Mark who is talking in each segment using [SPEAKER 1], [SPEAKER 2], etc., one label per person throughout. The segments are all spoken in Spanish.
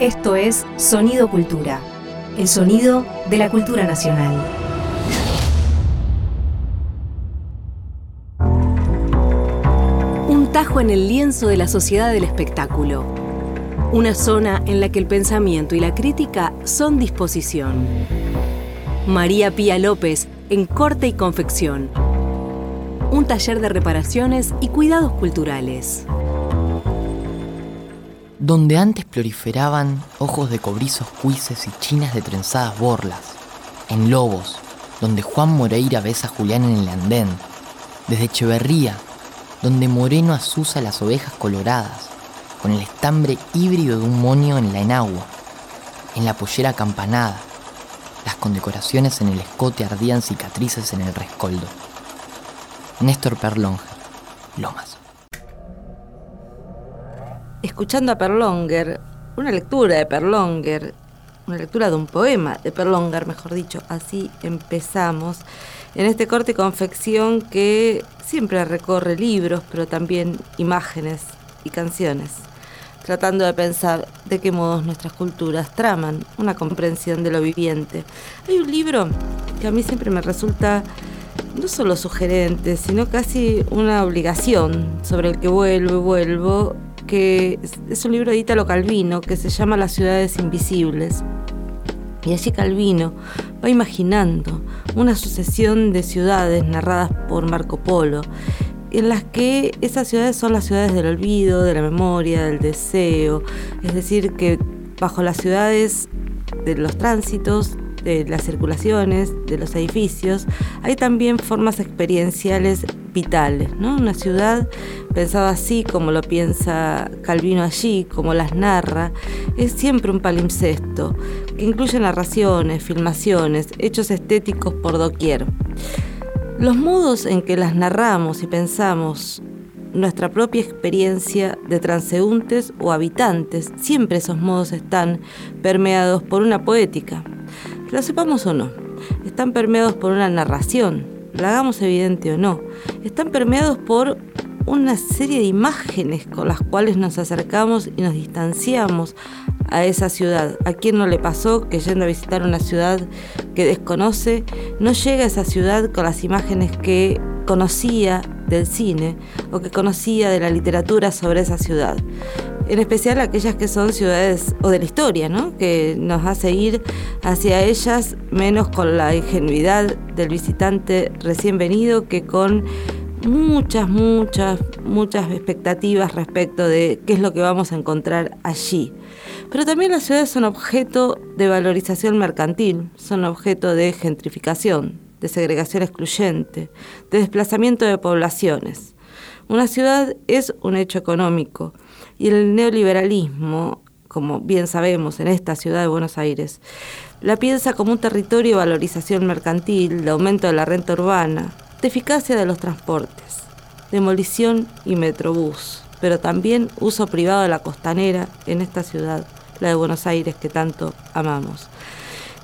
[SPEAKER 1] Esto es Sonido Cultura, el sonido de la cultura nacional. Un tajo en el lienzo de la sociedad del espectáculo. Una zona en la que el pensamiento y la crítica son disposición. María Pía López en Corte y Confección. Un taller de reparaciones y cuidados culturales
[SPEAKER 2] donde antes proliferaban ojos de cobrizos cuises y chinas de trenzadas borlas, en Lobos, donde Juan Moreira besa a Julián en el andén, desde Echeverría, donde Moreno asusa las ovejas coloradas, con el estambre híbrido de un monio en la enagua, en la pollera campanada, las condecoraciones en el escote ardían cicatrices en el rescoldo. Néstor Perlonge, Lomas
[SPEAKER 3] escuchando a Perlonger, una lectura de Perlonger, una lectura de un poema de Perlonger, mejor dicho, así empezamos, en este corte y confección que siempre recorre libros, pero también imágenes y canciones, tratando de pensar de qué modos nuestras culturas traman una comprensión de lo viviente. Hay un libro que a mí siempre me resulta no solo sugerente, sino casi una obligación sobre el que vuelvo y vuelvo, que es un libro de Italo Calvino que se llama Las ciudades invisibles. Y allí Calvino va imaginando una sucesión de ciudades narradas por Marco Polo, en las que esas ciudades son las ciudades del olvido, de la memoria, del deseo, es decir, que bajo las ciudades de los tránsitos, de las circulaciones, de los edificios, hay también formas experienciales ¿no? Una ciudad pensada así, como lo piensa Calvino allí, como las narra, es siempre un palimpsesto, que incluye narraciones, filmaciones, hechos estéticos por doquier. Los modos en que las narramos y pensamos nuestra propia experiencia de transeúntes o habitantes, siempre esos modos están permeados por una poética, lo sepamos o no, están permeados por una narración, la hagamos evidente o no, están permeados por una serie de imágenes con las cuales nos acercamos y nos distanciamos a esa ciudad. ¿A quién no le pasó que yendo a visitar una ciudad que desconoce, no llega a esa ciudad con las imágenes que conocía del cine o que conocía de la literatura sobre esa ciudad? En especial aquellas que son ciudades o de la historia, ¿no? que nos hace ir hacia ellas menos con la ingenuidad del visitante recién venido que con muchas, muchas, muchas expectativas respecto de qué es lo que vamos a encontrar allí. Pero también las ciudades son objeto de valorización mercantil, son objeto de gentrificación, de segregación excluyente, de desplazamiento de poblaciones. Una ciudad es un hecho económico, y el neoliberalismo, como bien sabemos en esta ciudad de Buenos Aires, la piensa como un territorio de valorización mercantil, de aumento de la renta urbana, de eficacia de los transportes, demolición y metrobús, pero también uso privado de la costanera en esta ciudad, la de Buenos Aires que tanto amamos.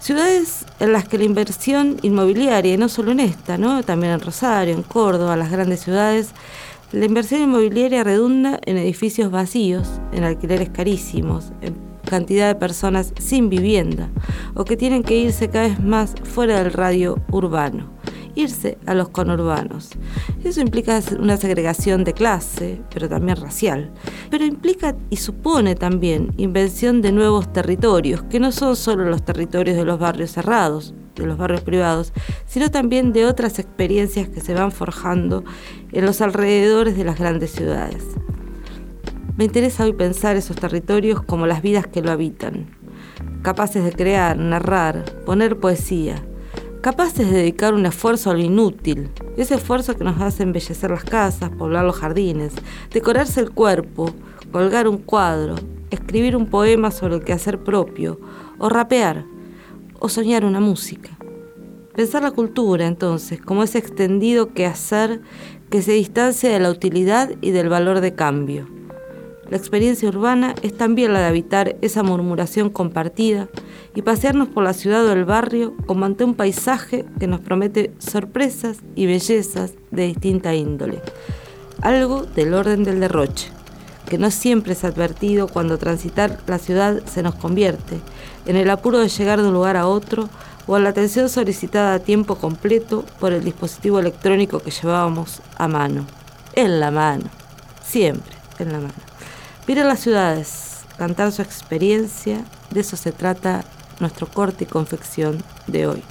[SPEAKER 3] Ciudades en las que la inversión inmobiliaria, y no solo en esta, ¿no? también en Rosario, en Córdoba, las grandes ciudades, la inversión inmobiliaria redunda en edificios vacíos, en alquileres carísimos, en cantidad de personas sin vivienda o que tienen que irse cada vez más fuera del radio urbano, irse a los conurbanos. Eso implica una segregación de clase, pero también racial, pero implica y supone también invención de nuevos territorios, que no son solo los territorios de los barrios cerrados, de los barrios privados, sino también de otras experiencias que se van forjando en los alrededores de las grandes ciudades. Me interesa hoy pensar esos territorios como las vidas que lo habitan, capaces de crear, narrar, poner poesía, capaces de dedicar un esfuerzo a lo inútil, ese esfuerzo que nos hace embellecer las casas, poblar los jardines, decorarse el cuerpo, colgar un cuadro, escribir un poema sobre el quehacer propio, o rapear, o soñar una música. Pensar la cultura, entonces, como ese extendido quehacer que se distancia de la utilidad y del valor de cambio. La experiencia urbana es también la de habitar esa murmuración compartida y pasearnos por la ciudad o el barrio como ante un paisaje que nos promete sorpresas y bellezas de distinta índole. Algo del orden del derroche,
[SPEAKER 4] que no siempre es advertido cuando transitar la ciudad se nos convierte, en el apuro de llegar de un lugar a otro o en la atención solicitada a tiempo completo por el dispositivo electrónico que llevábamos a mano. En la mano, siempre en la mano. Miren las ciudades, cantar su experiencia, de eso se trata nuestro corte y confección de hoy.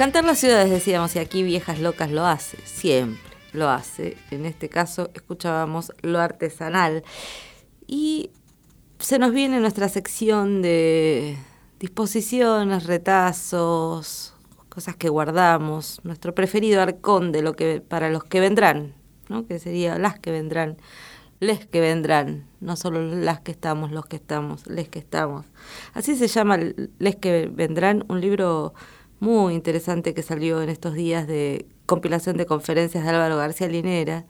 [SPEAKER 3] Cantar las ciudades, decíamos, y aquí Viejas Locas lo hace, siempre lo hace. En este caso escuchábamos lo artesanal. Y se nos viene nuestra sección de disposiciones, retazos, cosas que guardamos, nuestro preferido arcón de lo que para los que vendrán, ¿no? que sería las que vendrán, les que vendrán, no solo las que estamos, los que estamos, les que estamos. Así se llama Les que vendrán, un libro muy interesante que salió en estos días de compilación de conferencias de Álvaro García Linera.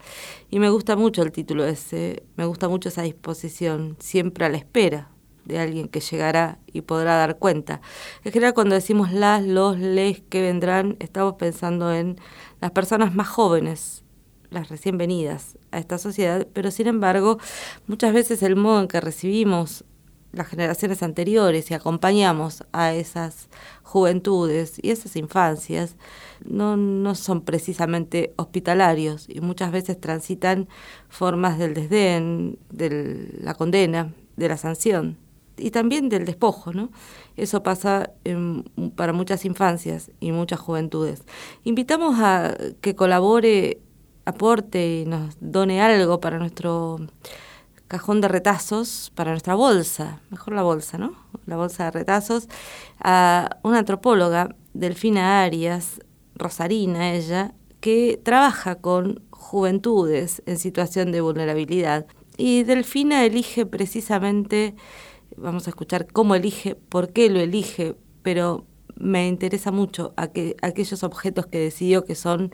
[SPEAKER 3] Y me gusta mucho el título ese, me gusta mucho esa disposición, siempre a la espera de alguien que llegará y podrá dar cuenta. En general cuando decimos las, los, les que vendrán, estamos pensando en las personas más jóvenes, las recién venidas a esta sociedad, pero sin embargo muchas veces el modo en que recibimos las generaciones anteriores y acompañamos a esas juventudes y esas infancias no, no son precisamente hospitalarios y muchas veces transitan formas del desdén, de la condena, de la sanción y también del despojo, ¿no? Eso pasa para muchas infancias y muchas juventudes. Invitamos a que colabore, aporte y nos done algo para nuestro cajón de retazos para nuestra bolsa, mejor la bolsa, ¿no? La bolsa de retazos, a una antropóloga, Delfina Arias, rosarina ella, que trabaja con juventudes en situación de vulnerabilidad. Y Delfina elige precisamente, vamos a escuchar cómo elige, por qué lo elige, pero me interesa mucho aquellos objetos que decidió que son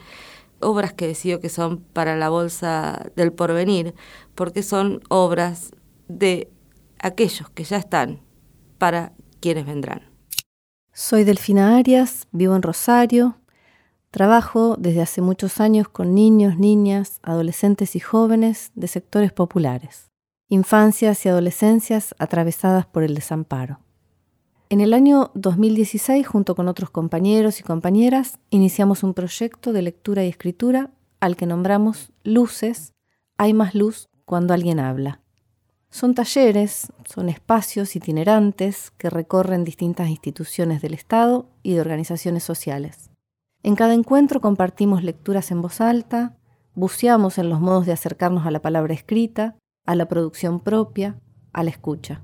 [SPEAKER 3] obras que decido que son para la Bolsa del Porvenir, porque son obras de aquellos que ya están para quienes vendrán.
[SPEAKER 5] Soy Delfina Arias, vivo en Rosario, trabajo desde hace muchos años con niños, niñas, adolescentes y jóvenes de sectores populares, infancias y adolescencias atravesadas por el desamparo. En el año 2016, junto con otros compañeros y compañeras, iniciamos un proyecto de lectura y escritura al que nombramos Luces, hay más luz cuando alguien habla. Son talleres, son espacios itinerantes que recorren distintas instituciones del Estado y de organizaciones sociales. En cada encuentro compartimos lecturas en voz alta, buceamos en los modos de acercarnos a la palabra escrita, a la producción propia, a la escucha.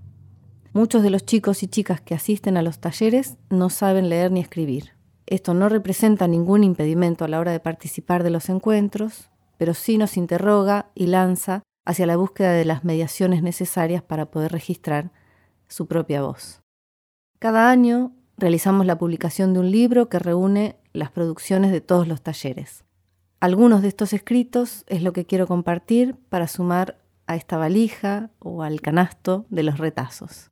[SPEAKER 5] Muchos de los chicos y chicas que asisten a los talleres no saben leer ni escribir. Esto no representa ningún impedimento a la hora de participar de los encuentros, pero sí nos interroga y lanza hacia la búsqueda de las mediaciones necesarias para poder registrar su propia voz. Cada año realizamos la publicación de un libro que reúne las producciones de todos los talleres. Algunos de estos escritos es lo que quiero compartir para sumar a esta valija o al canasto de los retazos.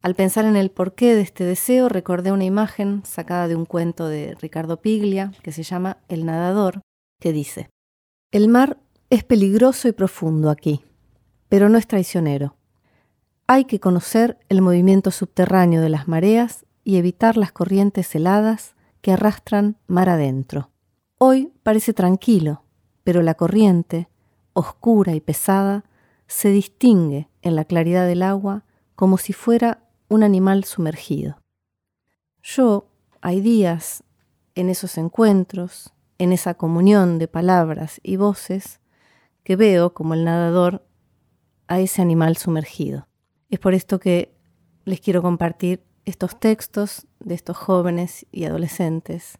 [SPEAKER 5] Al pensar en el porqué de este deseo, recordé una imagen sacada de un cuento de Ricardo Piglia que se llama El nadador, que dice, El mar es peligroso y profundo aquí, pero no es traicionero. Hay que conocer el movimiento subterráneo de las mareas y evitar las corrientes heladas que arrastran mar adentro. Hoy parece tranquilo, pero la corriente, oscura y pesada, se distingue en la claridad del agua como si fuera un animal sumergido. Yo, hay días, en esos encuentros, en esa comunión de palabras y voces, que veo como el nadador a ese animal sumergido. Es por esto que les quiero compartir estos textos de estos jóvenes y adolescentes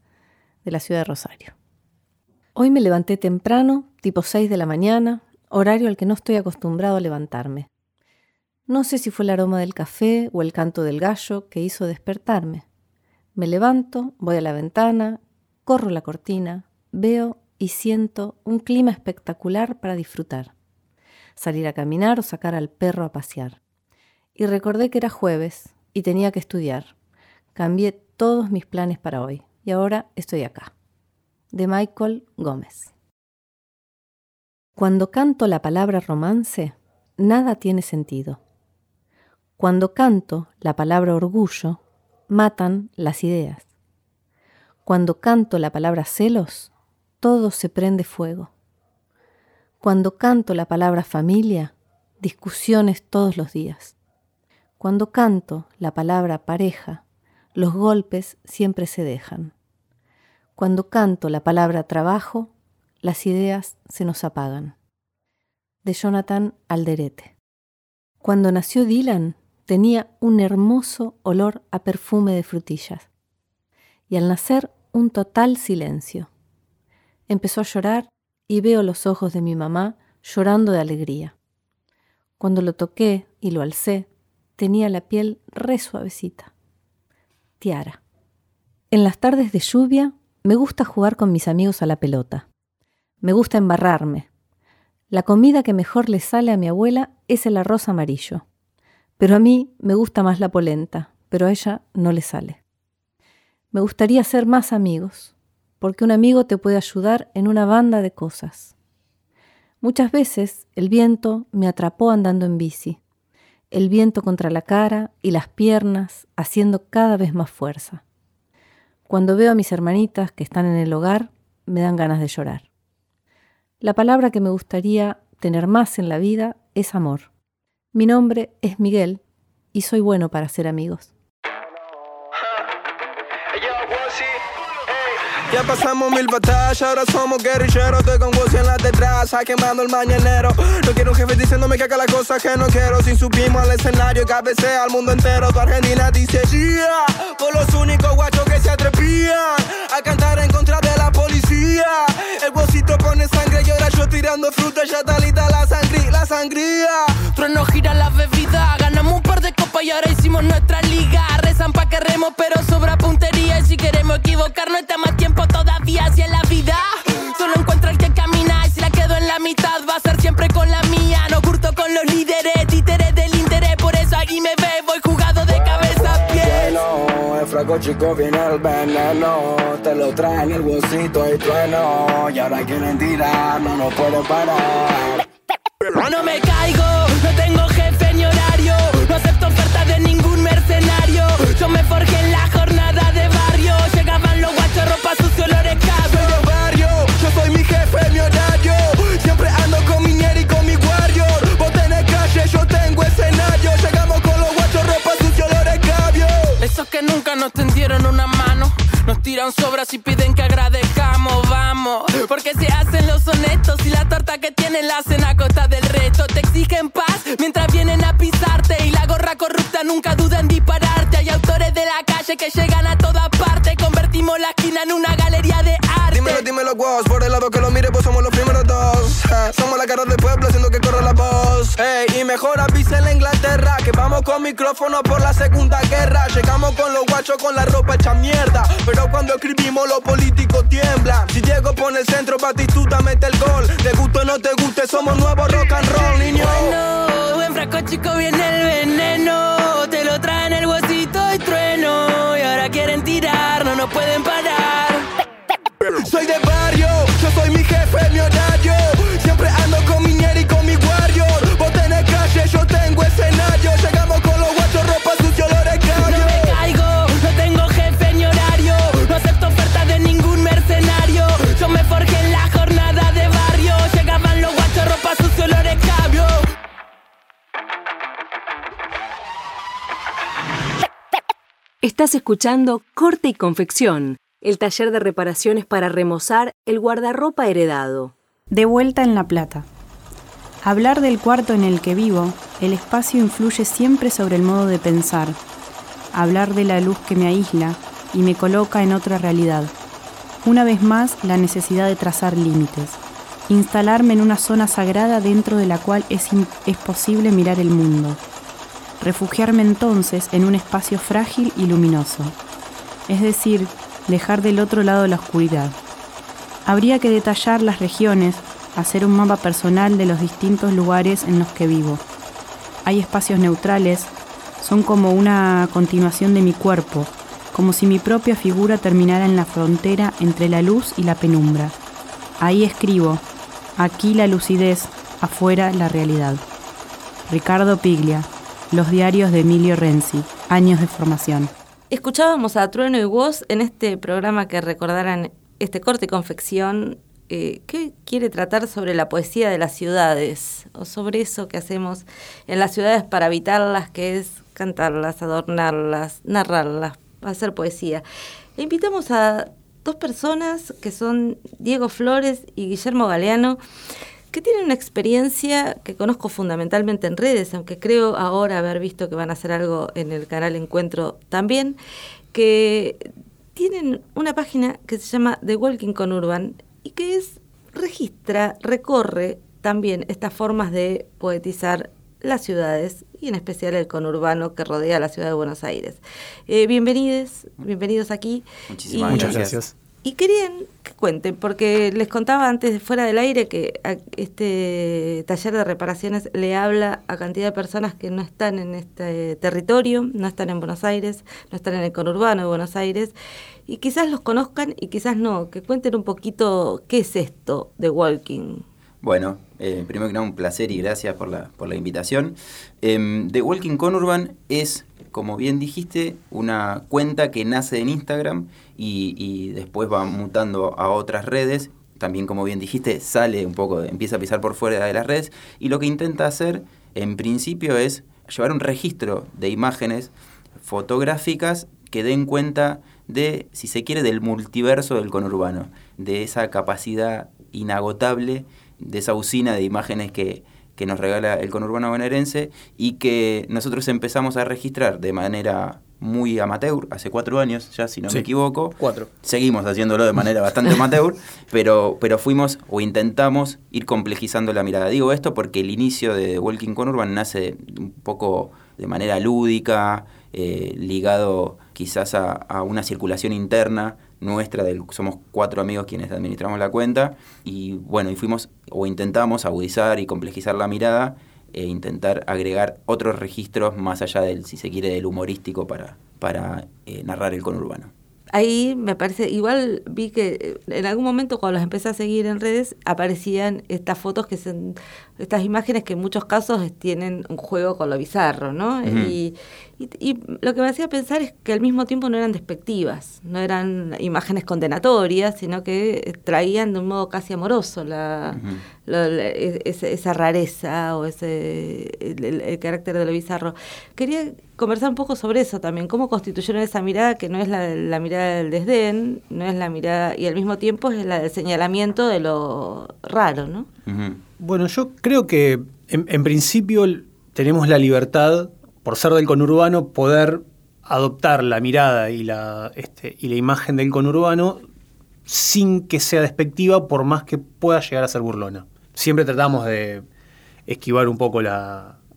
[SPEAKER 5] de la ciudad de Rosario. Hoy me levanté temprano, tipo 6 de la mañana, horario al que no estoy acostumbrado a levantarme. No sé si fue el aroma del café o el canto del gallo que hizo despertarme. Me levanto, voy a la ventana, corro la cortina, veo y siento un clima espectacular para disfrutar. Salir a caminar o sacar al perro a pasear. Y recordé que era jueves y tenía que estudiar. Cambié todos mis planes para hoy y ahora estoy acá. De Michael Gómez. Cuando canto la palabra romance, nada tiene sentido. Cuando canto la palabra orgullo, matan las ideas. Cuando canto la palabra celos, todo se prende fuego. Cuando canto la palabra familia, discusiones todos los días. Cuando canto la palabra pareja, los golpes siempre se dejan. Cuando canto la palabra trabajo, las ideas se nos apagan. De Jonathan Alderete. Cuando nació Dylan, tenía un hermoso olor a perfume de frutillas. Y al nacer, un total silencio. Empezó a llorar y veo los ojos de mi mamá llorando de alegría. Cuando lo toqué y lo alcé, tenía la piel re suavecita. Tiara. En las tardes de lluvia me gusta jugar con mis amigos a la pelota. Me gusta embarrarme. La comida que mejor le sale a mi abuela es el arroz amarillo. Pero a mí me gusta más la polenta, pero a ella no le sale. Me gustaría ser más amigos, porque un amigo te puede ayudar en una banda de cosas. Muchas veces el viento me atrapó andando en bici, el viento contra la cara y las piernas haciendo cada vez más fuerza. Cuando veo a mis hermanitas que están en el hogar, me dan ganas de llorar. La palabra que me gustaría tener más en la vida es amor. Mi nombre es Miguel y soy bueno para ser amigos.
[SPEAKER 6] Ya pasamos mil batallas, ahora somos guerrilleros. Estoy con vos en la detrás, quemando el mañanero. No quiero un jefe diciéndome que haga las cosas que no quiero. Sin subimos al escenario, cabecea al mundo entero. Tu Argentina dice yeah, por los únicos guachos que se atrevían a cantar en contra de El bolsito pone sangre y ahora yo tirando fruta, ya talita la sangría, la sangría.
[SPEAKER 7] Trueno gira la bebida, ganamos un par de copas y ahora hicimos nuestra liga. Rezan pa' que remo, pero sobra puntería. Y si queremos equivocarnos, está más tiempo todavía hacia la vida. Solo encuentro el que camina y si la quedo en la mitad va a ser siempre con la mía. No curto con los líderes, títeres del
[SPEAKER 6] Fraco chico viene el veneno, te lo traen el bolsito y trueno. Y ahora quieren tirar, no nos puede parar.
[SPEAKER 7] No me caigo, no tengo jefe ni horario, no acepto ofertas de ningún mercenario. Yo me forjé en la jornada sobras y piden que agradezcamos, vamos. Porque se hacen los honestos y la torta que tienen la hacen a costa del resto. Te exigen paz mientras vienen a pisarte y la gorra corrupta nunca duda en dispararte. Hay autores de la calle que llegan a toda parte, convertimos la esquina en una galería de arte.
[SPEAKER 6] Dímelo, dímelo, vos. Por el lado que lo mire, pues somos los primeros dos. Eh, somos la cara del pueblo, haciendo que corra la voz. Ey, y mejor avisen en Inglaterra que vamos con micrófono por la segunda guerra. Llegamos con los guachos con la ropa hecha mierda. Pero cuando escribimos, los políticos tiemblan. Si Diego pone el centro, Batistuta mete el gol. Te guste o no te guste, somos nuevos rock and roll, niño.
[SPEAKER 7] Bueno, en frasco chico viene el veneno. Te lo traen el huesito y trueno. Y ahora quieren tirar, no nos pueden parar.
[SPEAKER 6] Soy de barrio, yo soy mi jefe, mi
[SPEAKER 1] Estás escuchando Corte y Confección, el taller de reparaciones para remozar el guardarropa heredado.
[SPEAKER 8] De vuelta en La Plata. Hablar del cuarto en el que vivo, el espacio influye siempre sobre el modo de pensar. Hablar de la luz que me aísla y me coloca en otra realidad. Una vez más, la necesidad de trazar límites. Instalarme en una zona sagrada dentro de la cual es, es posible mirar el mundo. Refugiarme entonces en un espacio frágil y luminoso. Es decir, dejar del otro lado la oscuridad. Habría que detallar las regiones, hacer un mapa personal de los distintos lugares en los que vivo. Hay espacios neutrales, son como una continuación de mi cuerpo, como si mi propia figura terminara en la frontera entre la luz y la penumbra. Ahí escribo, aquí la lucidez, afuera la realidad. Ricardo Piglia, Los diarios de Emilio Renzi, años de formación.
[SPEAKER 3] Escuchábamos a Trueno y Voz en este programa que recordaran este corte y confección eh, que quiere tratar sobre la poesía de las ciudades o sobre eso que hacemos en las ciudades para habitarlas, que es cantarlas, adornarlas, narrarlas, hacer poesía. Invitamos a dos personas que son Diego Flores y Guillermo Galeano, que tienen una experiencia que conozco fundamentalmente en redes, aunque creo ahora haber visto que van a hacer algo en el canal Encuentro también, que tienen una página que se llama The Walking con Urban y que es registra, recorre también estas formas de poetizar las ciudades y en especial el conurbano que rodea la ciudad de Buenos Aires. Eh, bienvenidos, bienvenidos aquí.
[SPEAKER 9] Muchísimas Muchas gracias.
[SPEAKER 3] Y querían que cuenten, porque les contaba antes fuera del aire que este taller de reparaciones le habla a cantidad de personas que no están en este territorio, no están en Buenos Aires, no están en el conurbano de Buenos Aires, y quizás los conozcan y quizás no, que cuenten un poquito qué es esto de walking.
[SPEAKER 9] Bueno, eh, primero que nada un placer y gracias por la, por la invitación. Eh, The Walking Conurban es, como bien dijiste, una cuenta que nace en Instagram y, después va mutando a otras redes. También, como bien dijiste, sale un poco, empieza a pisar por fuera de las redes y lo que intenta hacer, en principio, es llevar un registro de imágenes fotográficas que den cuenta de, si se quiere, del multiverso del conurbano, de esa capacidad inagotable de esa usina de imágenes que, nos regala el conurbano bonaerense y que nosotros empezamos a registrar de manera muy amateur, hace cuatro años ya, si no me equivoco.
[SPEAKER 10] Cuatro.
[SPEAKER 9] Seguimos haciéndolo de manera bastante amateur, pero, pero fuimos o intentamos ir complejizando la mirada. Digo esto porque el inicio de Walking Conurban nace un poco de manera lúdica, eh, ligado quizás a, a una circulación interna nuestra, del, somos cuatro amigos quienes administramos la cuenta, y bueno, y fuimos o intentamos agudizar y complejizar la mirada e intentar agregar otros registros más allá del, si se quiere, del humorístico para, para eh, narrar el conurbano
[SPEAKER 3] ahí me parece, igual vi que en algún momento cuando los empecé a seguir en redes aparecían estas fotos que son, estas imágenes que en muchos casos tienen un juego con lo bizarro, ¿no? y, y, lo que me hacía pensar es que al mismo tiempo no eran despectivas, no eran imágenes condenatorias, sino que traían de un modo casi amoroso la, e, esa, rareza o ese el, carácter de lo bizarro. Quería conversar un poco sobre eso también, cómo constituyeron esa mirada que no es la, mirada del desdén, no es la mirada, y al mismo tiempo es la del señalamiento de lo raro, ¿no?
[SPEAKER 10] Bueno, yo creo que en, en principio tenemos la libertad por ser del conurbano, poder adoptar la mirada y la, este, y la imagen del conurbano sin que sea despectiva, por más que pueda llegar a ser burlona. Siempre tratamos de esquivar un poco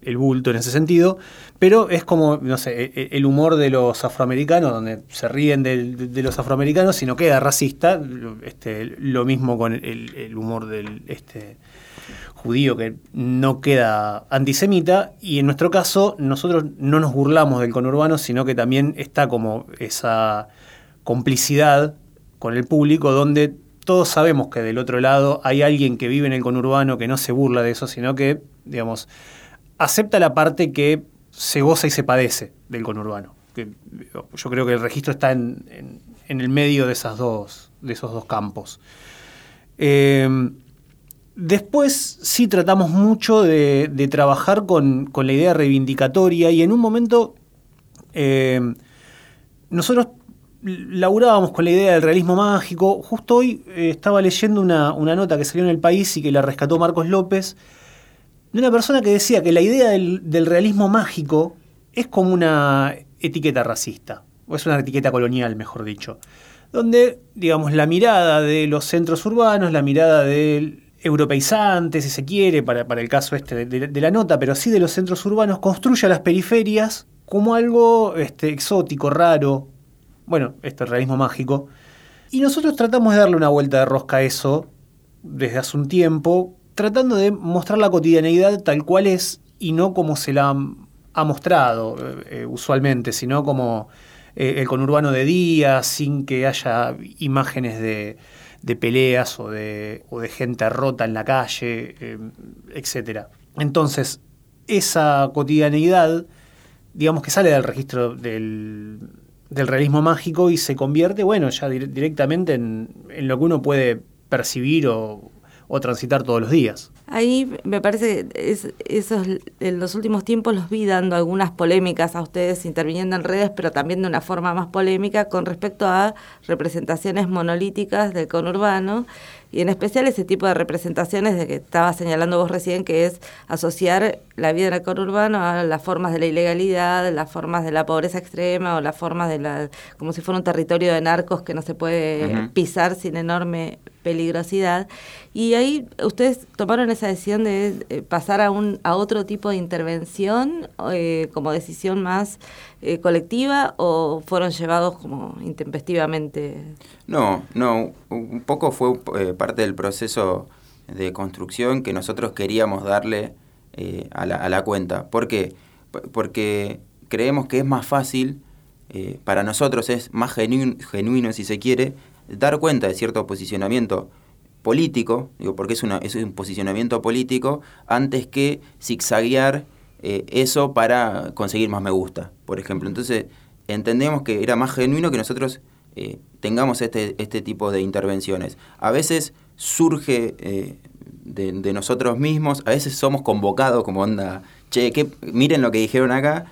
[SPEAKER 10] el bulto en ese sentido, pero es como, no sé, e, e, el humor de los afroamericanos, donde se ríen de, los afroamericanos y no queda racista, este, lo mismo con el, el humor del, este, judío que no queda antisemita y en nuestro caso nosotros no nos burlamos del conurbano, sino que también está como esa complicidad con el público donde todos sabemos que del otro lado hay alguien que vive en el conurbano que no se burla de eso, sino que, digamos, acepta la parte que se goza y se padece del conurbano. yo creo que el registro está en, el medio de, esas dos, de esos dos campos. Eh, Después sí tratamos mucho de, trabajar con, la idea reivindicatoria y en un momento eh, nosotros laburábamos con la idea del realismo mágico. Justo hoy eh, estaba leyendo una, nota que salió en el país y que la rescató Marcos López, de una persona que decía que la idea del, realismo mágico es como una etiqueta racista, o es una etiqueta colonial, mejor dicho, donde, digamos, la mirada de los centros urbanos, la mirada del europeizante, si se quiere, para, el caso este de, la nota, pero sí de los centros urbanos, construye a las periferias como algo este, exótico, raro, bueno, este realismo mágico. Y nosotros tratamos de darle una vuelta de rosca a eso desde hace un tiempo, tratando de mostrar la cotidianeidad tal cual es y no como se la ha mostrado eh, usualmente, sino como eh, el conurbano de día, sin que haya imágenes de, de peleas o de, o de gente rota en la calle, eh, etc. Entonces, esa cotidianeidad, digamos que sale del registro del, realismo mágico y se convierte, bueno, ya directamente en, lo que uno puede percibir o, o transitar todos los días.
[SPEAKER 3] Ahí me parece es, esos, en los últimos tiempos los vi dando algunas polémicas a ustedes interviniendo en redes, pero también de una forma más polémica con respecto a representaciones monolíticas del conurbano y en especial ese tipo de representaciones de que estaba señalando vos recién, que es asociar la vida en el conurbano a las formas de la ilegalidad, las formas de la pobreza extrema o las formas de la, como si fuera un territorio de narcos que no se puede pisar sin enorme peligrosidad. Y ahí ustedes tomaron esa decisión de eh, pasar a, un, a otro tipo de intervención eh, como decisión más eh, colectiva o fueron llevados como intempestivamente?
[SPEAKER 9] No, no, un poco fue parte del proceso de construcción que nosotros queríamos darle a la, a, la, cuenta. ¿Por qué? Porque creemos que es más fácil, para nosotros es más genuino, si se quiere, dar cuenta de cierto posicionamiento político, digo, porque es, una, es un posicionamiento político, antes que zigzaguear eh, eso para conseguir más me gusta, por ejemplo. Entonces, entendemos que era más genuino que nosotros eh, tengamos este, este tipo de intervenciones. A veces surge eh, de, nosotros mismos, a veces somos convocados como onda, che, miren lo que dijeron acá,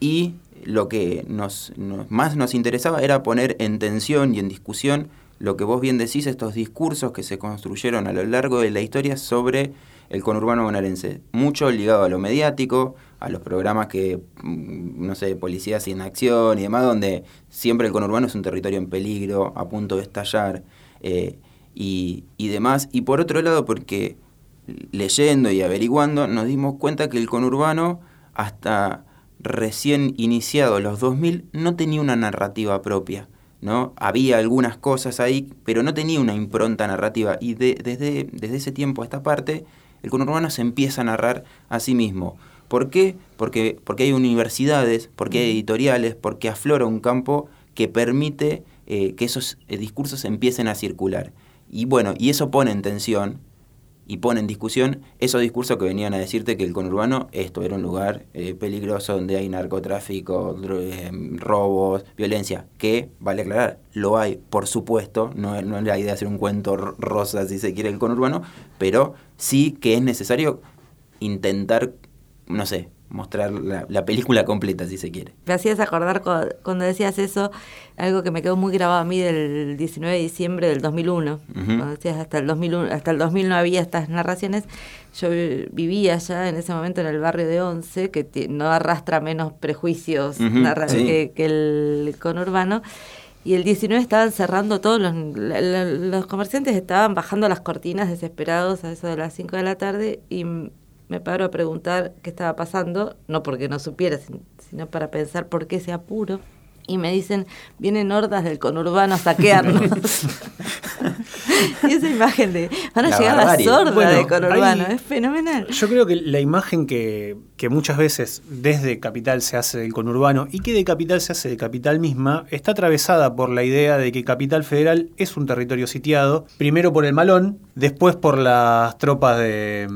[SPEAKER 9] y lo que nos, más nos interesaba era poner en tensión y en discusión lo que vos bien decís, estos discursos que se construyeron a lo largo de la historia sobre el conurbano bonaerense. Mucho ligado a lo mediático, a los programas que, mm, no sé, policías sin acción y demás, donde siempre el conurbano es un territorio en peligro, a punto de estallar eh, y, y demás. Y por otro lado, porque leyendo y averiguando, nos dimos cuenta que el conurbano, hasta recién iniciado los 2000, no tenía una narrativa propia. ¿no? Había algunas cosas ahí, pero no tenía una impronta narrativa. Y desde, desde ese tiempo a esta parte, el conurbano se empieza a narrar a sí mismo. ¿Por qué? Porque, porque hay universidades, porque hay editoriales, porque aflora un campo que permite eh, que esos eh, discursos empiecen a circular. Y bueno, y eso pone en tensión y pone en discusión esos discursos que venían a decirte que el conurbano esto era un lugar eh, peligroso donde hay narcotráfico, eh, robos, violencia, que, vale aclarar, lo hay, por supuesto, no, no es la idea de hacer un cuento rosa si se quiere el conurbano, pero sí que es necesario intentar, no sé, mostrar la, película completa, si se quiere.
[SPEAKER 3] Me hacías acordar cuando, decías eso, algo que me quedó muy grabado a mí del 19 de diciembre del 2001. Cuando decías hasta el, 2001, hasta el 2000 no había estas narraciones. Yo vivía ya en ese momento en el barrio de Once, que no arrastra menos prejuicios que, el conurbano. Y el 19 estaban cerrando todos los, los comerciantes estaban bajando las cortinas desesperados a eso de las 5 de la tarde y me paro a preguntar qué estaba pasando, no porque no supiera, sino para pensar por qué ese apuro. Y me dicen, vienen hordas del conurbano a saquearnos. y esa imagen de, van a llegar las hordas del conurbano, es fenomenal.
[SPEAKER 10] Yo creo que la imagen que, que muchas veces desde Capital se hace del conurbano y que de Capital se hace de Capital misma, está atravesada por la idea de que Capital Federal es un territorio sitiado, primero por el Malón, después por las tropas de,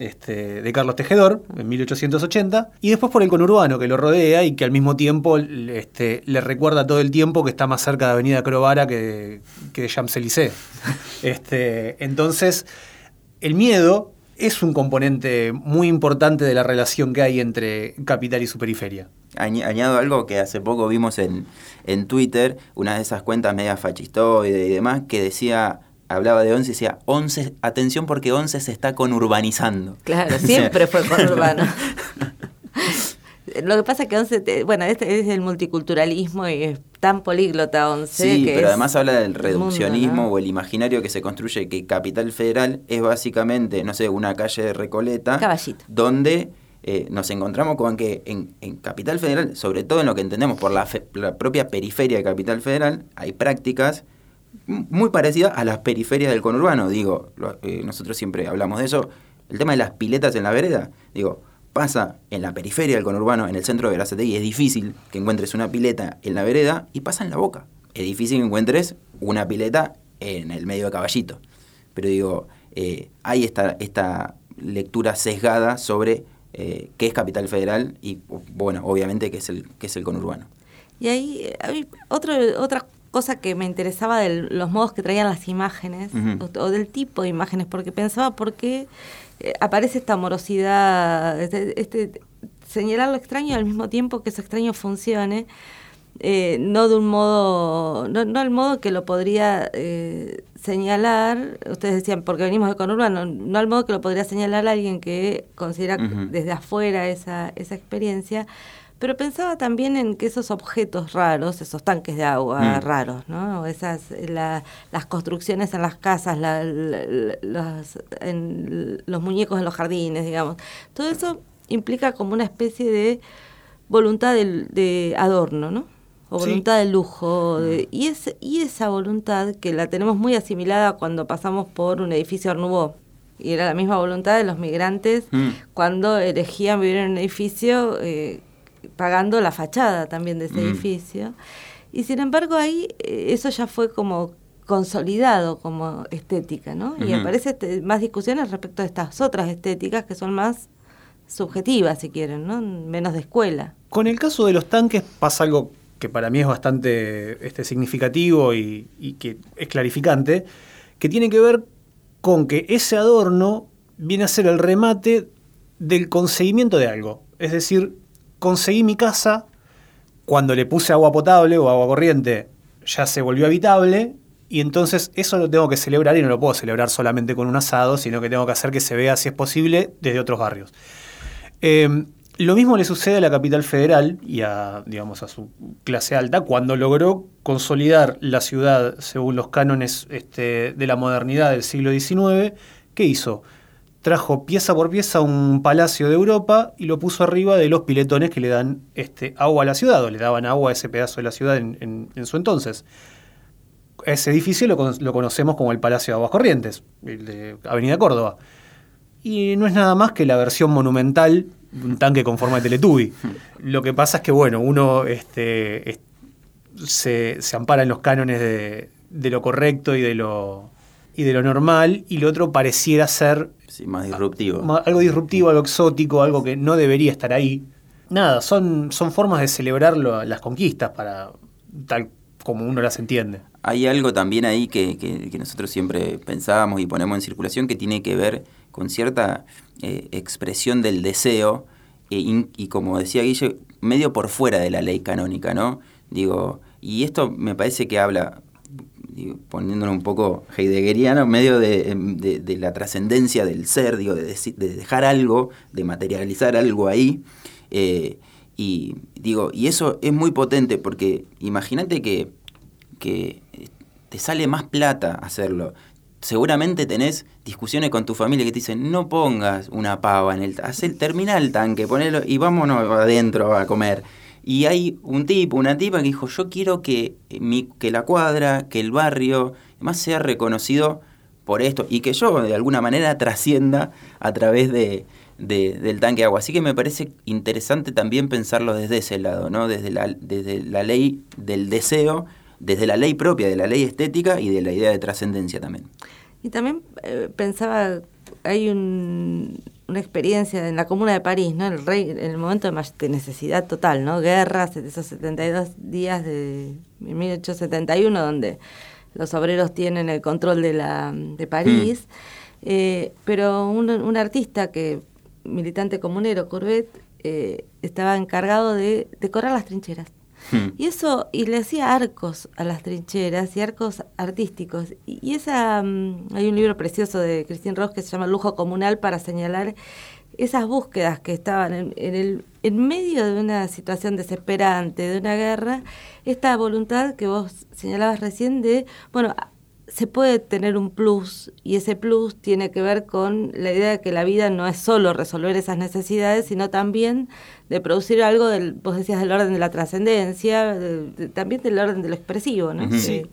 [SPEAKER 10] este, de Carlos Tejedor en 1880 y después por el conurbano que lo rodea y que al mismo tiempo este, le recuerda todo el tiempo que está más cerca de Avenida Crovara que, que de Champs-Élysées. Este, entonces, el miedo es un componente muy importante de la relación que hay entre capital y su periferia.
[SPEAKER 9] Añado algo que hace poco vimos en, en Twitter, una de esas cuentas media fascistoide y demás, que decía hablaba de Once y decía, Once, atención porque Once se está conurbanizando.
[SPEAKER 3] Claro, siempre fue conurbano. Lo que pasa es que Once, bueno, este es el multiculturalismo y es tan políglota Once.
[SPEAKER 9] Sí, pero además habla del reduccionismo o el imaginario que se construye que Capital Federal es básicamente, no sé, una calle de Recoleta.
[SPEAKER 3] Caballito.
[SPEAKER 9] Donde eh, nos encontramos con que en, Capital Federal, sobre todo en lo que entendemos por la, propia periferia de Capital Federal, hay prácticas muy parecidas a las periferias del conurbano. Digo, eh, nosotros siempre hablamos de eso. El tema de las piletas en la vereda. Digo, pasa en la periferia del conurbano, en el centro de y es difícil que encuentres una pileta en la vereda y pasa en la boca. Es difícil que encuentres una pileta en el medio de caballito. Pero digo, eh, hay esta, esta lectura sesgada sobre eh, qué es Capital Federal y, bueno, obviamente qué es el, qué es el conurbano.
[SPEAKER 3] Y ahí hay otro, otra cosa que me interesaba de los modos que traían las imágenes o, o, del tipo de imágenes, porque pensaba por qué eh, aparece esta amorosidad, este, este, señalar lo extraño al mismo tiempo que ese extraño funcione, eh, no de un modo, no, no al modo que lo podría eh, señalar, ustedes decían, porque venimos de conurbano, no, al modo que lo podría señalar alguien que considera desde afuera esa, esa experiencia, pero pensaba también en que esos objetos raros, esos tanques de agua mm. raros, ¿no? Esas, las construcciones en las casas, los, los muñecos en los jardines, digamos, todo eso implica como una especie de voluntad de, adorno, ¿no? O voluntad de lujo. Mm. y, es, y esa voluntad que la tenemos muy asimilada cuando pasamos por un edificio Arnubó. Y era la misma voluntad de los migrantes mm. cuando elegían vivir en un edificio eh, pagando la fachada también de ese mm. edificio. Y sin embargo ahí eh, eso ya fue como consolidado como estética, ¿no? Y aparece este, más discusiones respecto a estas otras estéticas que son más subjetivas, si quieren, ¿no? Menos de escuela.
[SPEAKER 10] Con el caso de los tanques pasa algo que para mí es bastante este, significativo y, y que es clarificante, que tiene que ver con que ese adorno viene a ser el remate del conseguimiento de algo. Es decir, conseguí mi casa, cuando le puse agua potable o agua corriente ya se volvió habitable y entonces eso lo tengo que celebrar y no lo puedo celebrar solamente con un asado, sino que tengo que hacer que se vea, si es posible, desde otros barrios. Eh, lo mismo le sucede a la capital federal y a, digamos, a su clase alta cuando logró consolidar la ciudad según los cánones este, de la modernidad del siglo XIX. ¿Qué hizo? Trajo pieza por pieza un palacio de Europa y lo puso arriba de los piletones que le dan este, agua a la ciudad, o le daban agua a ese pedazo de la ciudad en, su entonces. Ese edificio lo, conocemos como el Palacio de Aguas Corrientes, el de Avenida Córdoba. Y no es nada más que la versión monumental de un tanque con forma de Teletubby. Lo que pasa es que, bueno, uno este, se, ampara en los cánones de, de lo correcto y de lo, y de lo normal, y lo otro pareciera ser
[SPEAKER 9] Sí, más disruptivo.
[SPEAKER 10] algo disruptivo, algo exótico, algo que no debería estar ahí. Nada, son, son formas de celebrar las conquistas para tal como uno las entiende.
[SPEAKER 9] Hay algo también ahí que, nosotros siempre pensábamos y ponemos en circulación que tiene que ver con cierta eh, expresión del deseo e y como decía Guille, medio por fuera de la ley canónica, ¿no? Digo, y esto me parece que habla poniéndolo un poco heideggeriano, medio de, la trascendencia del ser, digo, de, dejar algo, de materializar algo ahí. Eh, y digo, y eso es muy potente porque imagínate que, que te sale más plata hacerlo. Seguramente tenés discusiones con tu familia que te dicen, no pongas una pava en el... Haz el, termina el tanque, ponelo y vámonos adentro a comer. Y hay un tipo, una tipa que dijo, yo quiero que, mi, que la cuadra, que el barrio, más sea reconocido por esto y que yo de alguna manera trascienda a través de, del tanque de agua. Así que me parece interesante también pensarlo desde ese lado, ¿no? desde, la, desde la ley del deseo, desde la ley propia, de la ley estética y de la idea de trascendencia también.
[SPEAKER 3] Y también eh, pensaba, hay un, una experiencia en la Comuna de París, ¿no? El rey, en el momento de, necesidad total, ¿no? Guerra, esos 72 días de 1871, donde los obreros tienen el control de, la, de París. Mm. Eh, pero un, un, artista que, militante comunero, Courbet, eh, estaba encargado de decorar las trincheras. Hmm. Y eso, y le hacía arcos a las trincheras y arcos artísticos. Y, esa, mm, hay un libro precioso de Cristín Ross que se llama Lujo Comunal para señalar esas búsquedas que estaban en, el, en medio de una situación desesperante, de una guerra, esta voluntad que vos señalabas recién de, bueno, se puede tener un plus y ese plus tiene que ver con la idea de que la vida no es solo resolver esas necesidades, sino también de producir algo, del, vos decías, del orden de la trascendencia, también del orden de lo expresivo. ¿no?
[SPEAKER 10] Sí.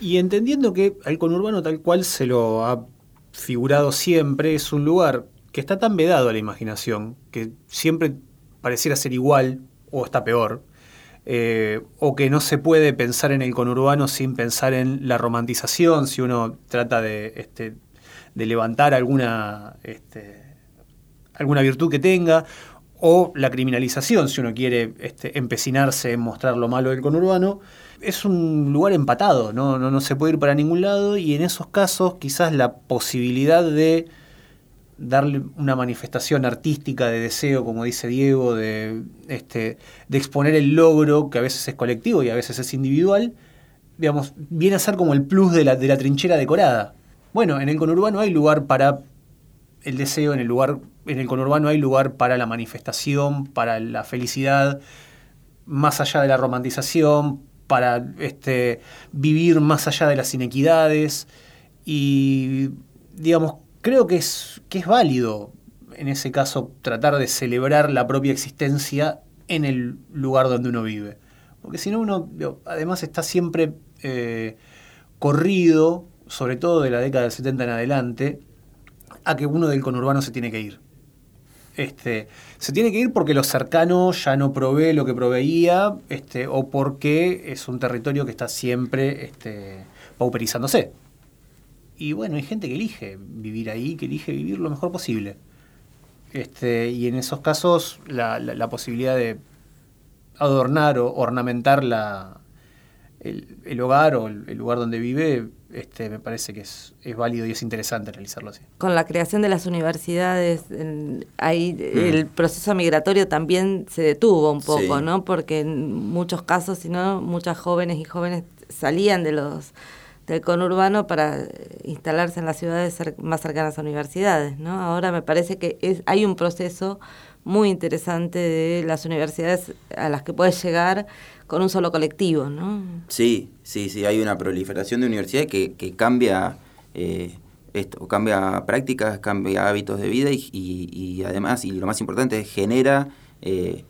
[SPEAKER 10] Y entendiendo que el conurbano tal cual se lo ha figurado siempre, es un lugar que está tan vedado a la imaginación, que siempre pareciera ser igual o está peor, eh, o que no se puede pensar en el conurbano sin pensar en la romantización, si uno trata de, este, levantar alguna, este, alguna virtud que tenga, o la criminalización, si uno quiere este, empecinarse en mostrar lo malo del conurbano, es un lugar empatado, ¿no? No, no se puede ir para ningún lado y en esos casos quizás la posibilidad de darle una manifestación artística de deseo, como dice Diego, de, este, de exponer el logro, que a veces es colectivo y a veces es individual, digamos, viene a ser como el plus de la, de la trinchera decorada. Bueno, en el conurbano hay lugar para el deseo, en el lugar, en el conurbano hay lugar para la manifestación, para la felicidad, más allá de la romantización, para este, vivir más allá de las inequidades. Y digamos, creo que es, válido en ese caso tratar de celebrar la propia existencia en el lugar donde uno vive. Porque si no, uno además está siempre eh, corrido, sobre todo de la década del 70 en adelante, a que uno del conurbano se tiene que ir. Este, se tiene que ir porque lo cercano ya no provee lo que proveía, este, o porque es un territorio que está siempre este, pauperizándose. Y bueno, hay gente que elige vivir ahí, que elige vivir lo mejor posible. Este, y en esos casos la, la, posibilidad de adornar o ornamentar la, el, hogar o el, lugar donde vive, este, me parece que es, es, válido y es interesante realizarlo así.
[SPEAKER 3] Con la creación de las universidades, ahí mm. el proceso migratorio también se detuvo un poco, ¿no? Porque en muchos casos, si no, muchas jóvenes y jóvenes salían de los del conurbano para eh, instalarse en las ciudades más cercanas a universidades. ¿no? Ahora me parece que es, hay un proceso muy interesante de las universidades a las que puedes llegar con un solo colectivo. ¿no?
[SPEAKER 9] Sí, sí, sí, hay una proliferación de universidades que, que cambia... Eh, esto, cambia prácticas, cambia hábitos de vida y, y, además, y lo más importante, genera, eh,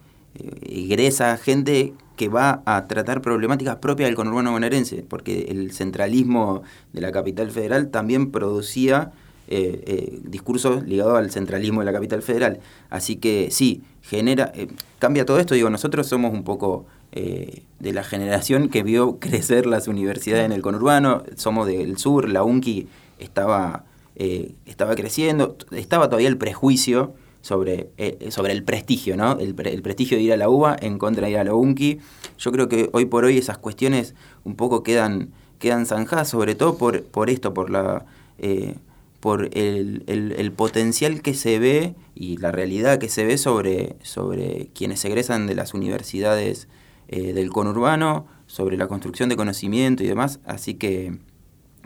[SPEAKER 9] egresa gente que va a tratar problemáticas propias del conurbano bonaerense, porque el centralismo de la capital federal también producía eh, eh, discursos ligados al centralismo de la capital federal. Así que sí, genera, eh, cambia todo esto. Digo, nosotros somos un poco de la generación que vio crecer las universidades en el conurbano, somos del sur, la UNCI estaba, estaba creciendo, estaba todavía el prejuicio sobre, eh, sobre el prestigio, ¿no? El, prestigio de ir a la UBA en contra de ir a la UNCI. Yo creo que hoy por hoy esas cuestiones un poco quedan, quedan zanjadas, sobre todo por, por esto, por la... Eh, por el, potencial que se ve y la realidad que se ve sobre, sobre quienes egresan de las universidades eh, del conurbano, sobre la construcción de conocimiento y demás. Así que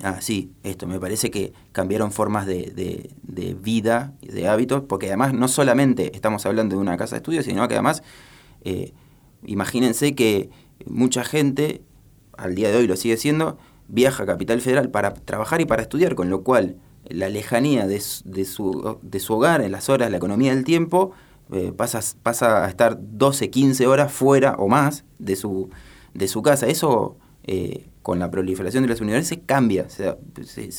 [SPEAKER 9] Ah, sí, esto, me parece que cambiaron formas de, de, de vida, de hábitos, porque además no solamente estamos hablando de una casa de estudios, sino que además, eh, imagínense que mucha gente, al día de hoy lo sigue siendo, viaja a Capital Federal para trabajar y para estudiar, con lo cual la lejanía de, su, de su hogar, en las horas, la economía del tiempo, eh, pasa, pasa a estar 12, 15 horas fuera o más de su, de su casa. Eso eh, con la proliferación de las universidades cambia, se,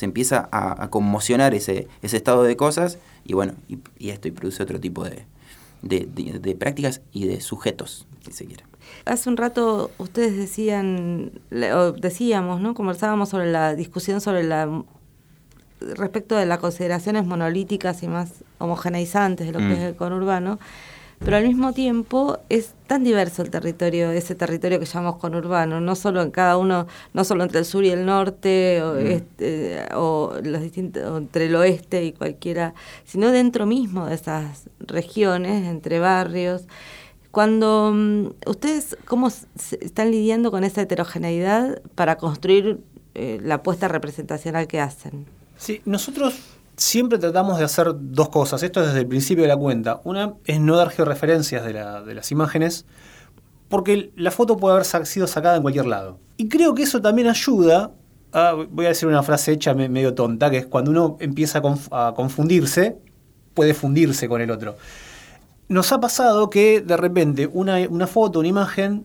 [SPEAKER 9] empieza a, conmocionar ese, ese, estado de cosas y bueno, y, esto y produce otro tipo de, de, prácticas y de sujetos, si se quiere.
[SPEAKER 3] Hace un rato ustedes decían, o decíamos, ¿no? Conversábamos sobre la discusión sobre la respecto de las consideraciones monolíticas y más homogeneizantes de lo que mm. es el conurbano pero al mismo tiempo es tan diverso el territorio, ese territorio que llamamos conurbano, no solo en cada uno, no solo entre el sur y el norte, o, mm. este, o los distintos, entre el oeste y cualquiera, sino dentro mismo de esas regiones, entre barrios. Cuando mm, ustedes, ¿cómo están lidiando con esa heterogeneidad para construir eh, la apuesta representacional que hacen?
[SPEAKER 10] Sí, nosotros siempre tratamos de hacer dos cosas. Esto es desde el principio de la cuenta. Una es no dar georreferencias de, las imágenes, porque la foto puede haber sido sacada en cualquier lado. Y creo que eso también ayuda a, voy a decir una frase hecha medio tonta, que es cuando uno empieza a, confundirse, puede fundirse con el otro. Nos ha pasado que de repente una, foto, una imagen,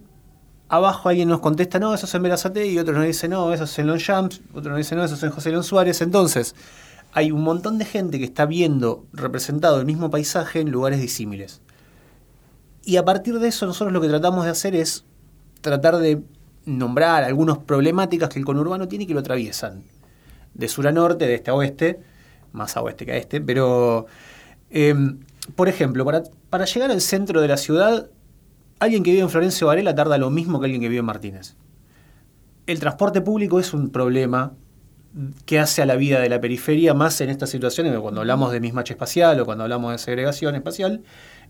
[SPEAKER 10] abajo alguien nos contesta, no, eso es en Verazate, y otro nos dice, no, eso es en Longchamps, otro nos dice, no, eso es en José León Suárez. Entonces, hay un montón de gente que está viendo representado el mismo paisaje en lugares disímiles. Y a partir de eso nosotros lo que tratamos de hacer es tratar de nombrar algunas problemáticas que el conurbano tiene y que lo atraviesan. De sur a norte, de este a oeste, más a oeste que a este, pero em, por ejemplo, para, para llegar al centro de la ciudad, alguien que vive en Florencio Varela tarda lo mismo que alguien que vive en Martínez. El transporte público es un problema que hace a la vida de la periferia, más en estas situaciones, cuando hablamos de mismache espacial o cuando hablamos de segregación espacial,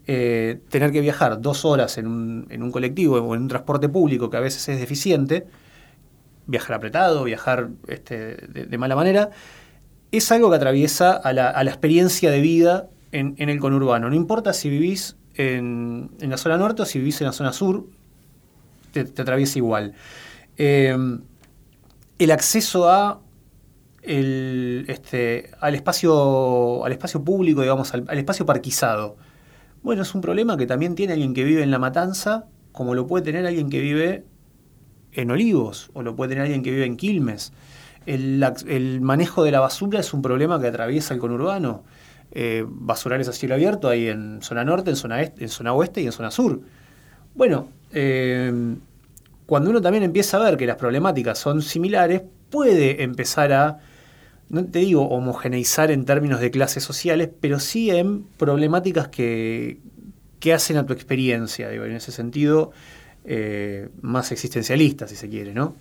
[SPEAKER 10] eh, tener que viajar dos horas en un, en un, colectivo o en un transporte público que a veces es deficiente, viajar apretado, viajar este, de, mala manera, es algo que atraviesa a la, a la experiencia de vida en, en, el conurbano. No importa si vivís en, en, la zona norte o si vivís en la zona sur, te, te atraviesa igual. Eh, el acceso a el, este, al, espacio, al espacio público, digamos, al, espacio parquizado bueno, es un problema que también tiene alguien que vive en La Matanza, como lo puede tener alguien que vive en Olivos, o lo puede tener alguien que vive en Quilmes. El, manejo de la basura es un problema que atraviesa el conurbano. Eh, basurales a cielo abierto hay en zona norte, en zona, en zona oeste y en zona sur. Bueno, eh, cuando uno también empieza a ver que las problemáticas son similares, puede empezar a no te digo homogeneizar en términos de clases sociales, pero sí en problemáticas que, que hacen a tu experiencia, digo, en ese sentido, eh, más existencialista, si se quiere, ¿no?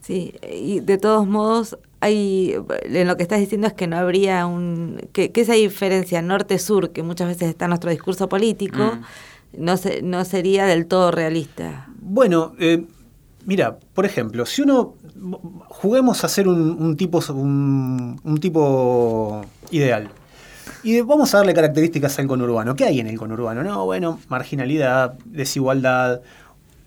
[SPEAKER 3] Sí, y de todos modos, hay, en lo que estás diciendo es que no habría un, que, que esa diferencia norte-sur, que muchas veces está en nuestro discurso político, mm. no, se, no sería del todo realista.
[SPEAKER 10] Bueno, eh, mira, por ejemplo, si uno juguemos a ser un, tipo, un, un, tipo ideal. Y vamos a darle características al conurbano. ¿Qué hay en el conurbano? No, bueno, marginalidad, desigualdad,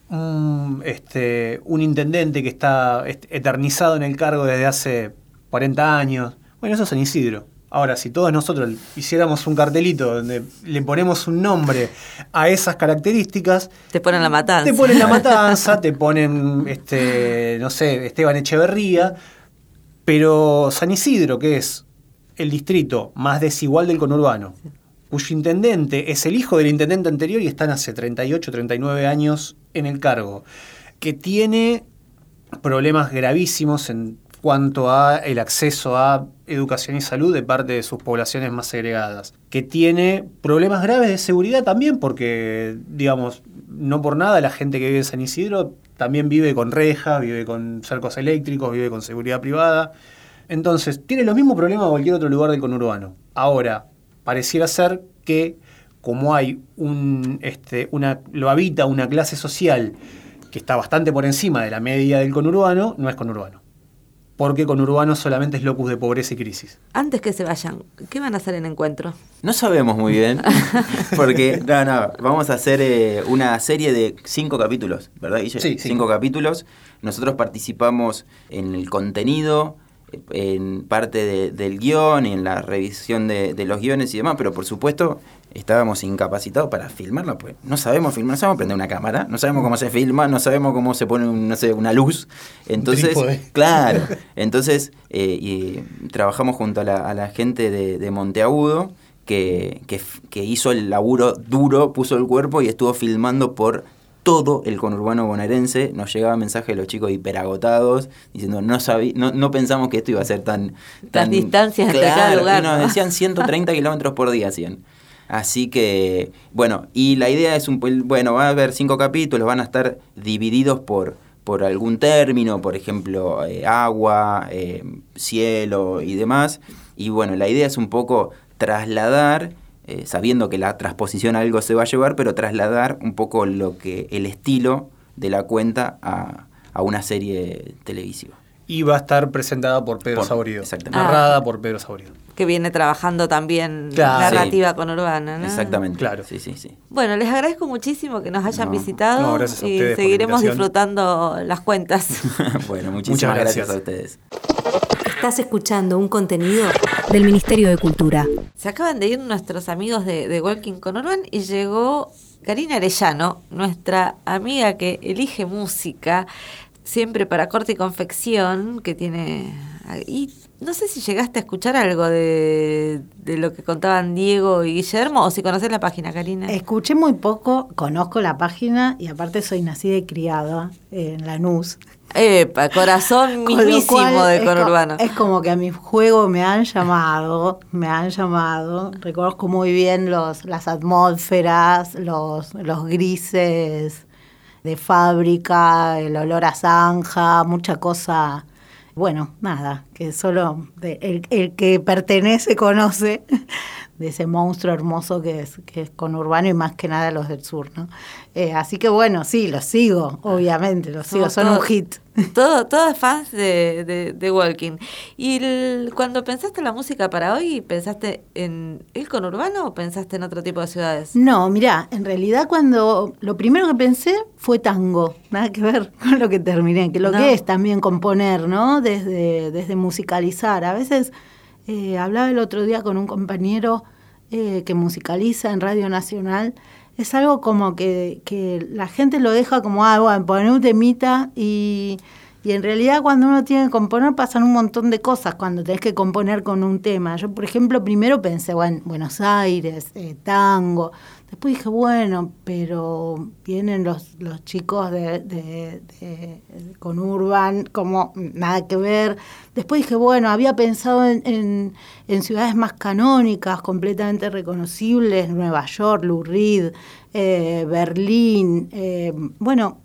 [SPEAKER 10] un, este, un intendente que está eternizado en el cargo desde hace 40 años. Bueno, eso es San Isidro. Ahora, si todos nosotros hiciéramos un cartelito donde le ponemos un nombre a esas características.
[SPEAKER 3] Te ponen la matanza.
[SPEAKER 10] Te ponen la matanza, te ponen, este, no sé, Esteban Echeverría. Pero San Isidro, que es el distrito más desigual del conurbano, cuyo intendente es el hijo del intendente anterior y están hace 38, 39 años en el cargo, que tiene problemas gravísimos en cuanto a el acceso a educación y salud de parte de sus poblaciones más segregadas, que tiene problemas graves de seguridad también porque, digamos, no por nada la gente que vive en San Isidro también vive con rejas, vive con cercos eléctricos, vive con seguridad privada. Entonces, tiene los mismos problemas que cualquier otro lugar del conurbano. Ahora, pareciera ser que como hay un, este, una, lo habita una clase social que está bastante por encima de la media del conurbano, no es conurbano porque con Urbano solamente es locus de pobreza y crisis.
[SPEAKER 3] Antes que se vayan, ¿qué van a hacer en encuentro?
[SPEAKER 9] No sabemos muy bien, porque no, no, vamos a hacer eh, una serie de cinco capítulos, ¿verdad, Guille?
[SPEAKER 10] Sí,
[SPEAKER 9] cinco capítulos. Nosotros participamos en el contenido, en parte de, del guion y en la revisión de, de, los guiones y demás, pero por supuesto estábamos incapacitados para filmarla, pues no sabemos filmar, no sabemos prender una cámara, no sabemos cómo se filma, no sabemos cómo se pone, no sé, una luz. Entonces, claro, entonces eh, y trabajamos junto a la, a la gente de, de Monteagudo, que, que, que hizo el laburo duro, puso el cuerpo y estuvo filmando por todo el conurbano bonaerense. Nos llegaba mensaje de los chicos hiperagotados diciendo no sabí, no, no pensamos que esto iba a ser tan...
[SPEAKER 3] tan distancias
[SPEAKER 9] claro,
[SPEAKER 3] cada lugar.
[SPEAKER 9] Nos decían 130 kilómetros por día, 100. Así que, bueno, y la idea es un bueno, va a haber cinco capítulos, van a estar divididos por, por algún término, por ejemplo, eh, agua, eh, cielo y demás. Y bueno, la idea es un poco trasladar eh, sabiendo que la transposición a algo se va a llevar, pero trasladar un poco lo que el estilo de la cuenta a, a una serie televisiva.
[SPEAKER 10] Y va a estar presentada por Pedro
[SPEAKER 9] Por-
[SPEAKER 10] Saborido.
[SPEAKER 9] exactamente.
[SPEAKER 10] Narrada
[SPEAKER 3] Ah.
[SPEAKER 10] por Pedro Saborido.
[SPEAKER 3] Que viene trabajando también
[SPEAKER 10] Claro.
[SPEAKER 3] narrativa con Urbana, ¿no?
[SPEAKER 9] Exactamente.
[SPEAKER 10] Claro.
[SPEAKER 9] Sí, sí, sí.
[SPEAKER 3] Bueno, les agradezco muchísimo que nos hayan
[SPEAKER 9] No.
[SPEAKER 3] visitado
[SPEAKER 10] No, gracias a
[SPEAKER 3] y seguiremos disfrutando las cuentas.
[SPEAKER 9] bueno, muchísimas
[SPEAKER 10] Muchas
[SPEAKER 9] gracias.
[SPEAKER 10] gracias.
[SPEAKER 9] a ustedes.
[SPEAKER 1] Estás escuchando un contenido del Ministerio de Cultura.
[SPEAKER 3] Se acaban de ir nuestros amigos de, de Walking con Urban y llegó Karina Arellano, nuestra amiga que elige música siempre para corte y confección, que tiene Y no sé si llegaste a escuchar algo de, de lo que contaban Diego y Guillermo o si conoces la página, Karina.
[SPEAKER 11] Escuché muy poco, conozco la página y aparte soy nacida y criada en Lanús.
[SPEAKER 3] Epa, corazón mismísimo de
[SPEAKER 11] es co-
[SPEAKER 3] conurbano.
[SPEAKER 11] Es como que a mi juego me han llamado, me han llamado. Reconozco muy bien los, las atmósferas, los, los grises de fábrica, el olor a zanja, mucha cosa. Bueno, nada, que solo el, el que pertenece conoce de ese monstruo hermoso que es, que es conurbano y más que nada los del sur, ¿no? Eh, así que bueno, sí, los sigo, obviamente, los sigo, son un hit.
[SPEAKER 3] Todo, todas fans de, de, de Walking. ¿Y el- cuando pensaste la música para hoy, pensaste en el conurbano o pensaste en otro tipo de ciudades?
[SPEAKER 11] No, mirá, en realidad cuando lo primero que pensé fue tango, nada que ver con lo que terminé, que lo
[SPEAKER 3] No.
[SPEAKER 11] que es también componer, ¿no? Desde, desde musicalizar. A veces eh, hablaba el otro día con un compañero eh, que musicaliza en Radio Nacional. Es algo como que, que la gente lo deja como, ah, bueno, poner un temita y, y en realidad cuando uno tiene que componer pasan un montón de cosas cuando tenés que componer con un tema. Yo, por ejemplo, primero pensé, bueno, Buenos Aires, eh, tango. Después dije, bueno, pero vienen los, los chicos de, de, con Urban, como nada que ver. Después dije, bueno, había pensado en, en, en ciudades más canónicas, completamente reconocibles, Nueva York, Lou Reed, eh, Berlín. eh, bueno,